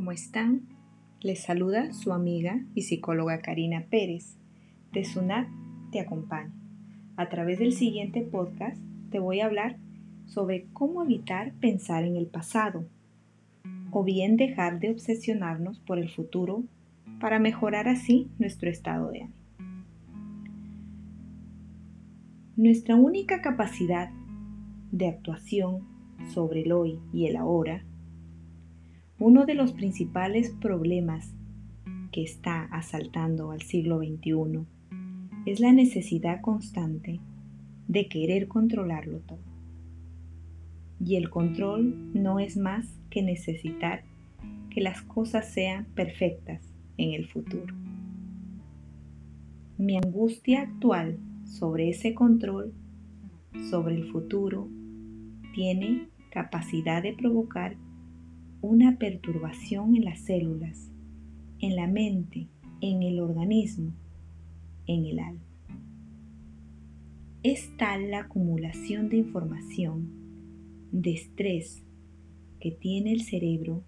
¿cómo están? Les saluda su amiga y psicóloga Karina Pérez. De SUNAT te acompaña. A través del siguiente podcast te voy a hablar sobre cómo evitar pensar en el pasado o bien dejar de obsesionarnos por el futuro para mejorar así nuestro estado de ánimo. Nuestra única capacidad de actuación sobre el hoy y el ahora uno de los principales problemas que está asaltando al siglo XXI es la necesidad constante de querer controlarlo todo. Y el control no es más que necesitar que las cosas sean perfectas en el futuro. Mi angustia actual sobre ese control, sobre el futuro, tiene capacidad de provocar una perturbación en las células, en la mente, en el organismo, en el alma. Es tal la acumulación de información, de estrés que tiene el cerebro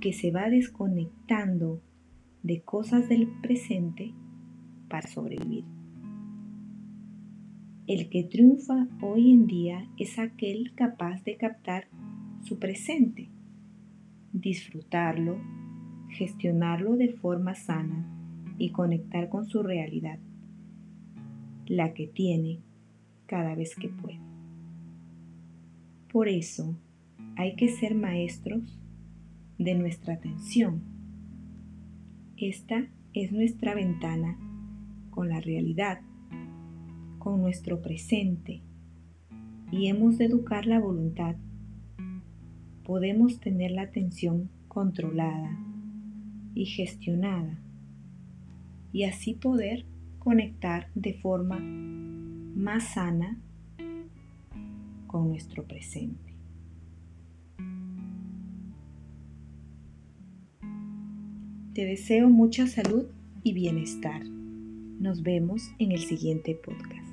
que se va desconectando de cosas del presente para sobrevivir. El que triunfa hoy en día es aquel capaz de captar su presente disfrutarlo, gestionarlo de forma sana y conectar con su realidad, la que tiene cada vez que puede. Por eso hay que ser maestros de nuestra atención. Esta es nuestra ventana con la realidad, con nuestro presente, y hemos de educar la voluntad podemos tener la atención controlada y gestionada y así poder conectar de forma más sana con nuestro presente. Te deseo mucha salud y bienestar. Nos vemos en el siguiente podcast.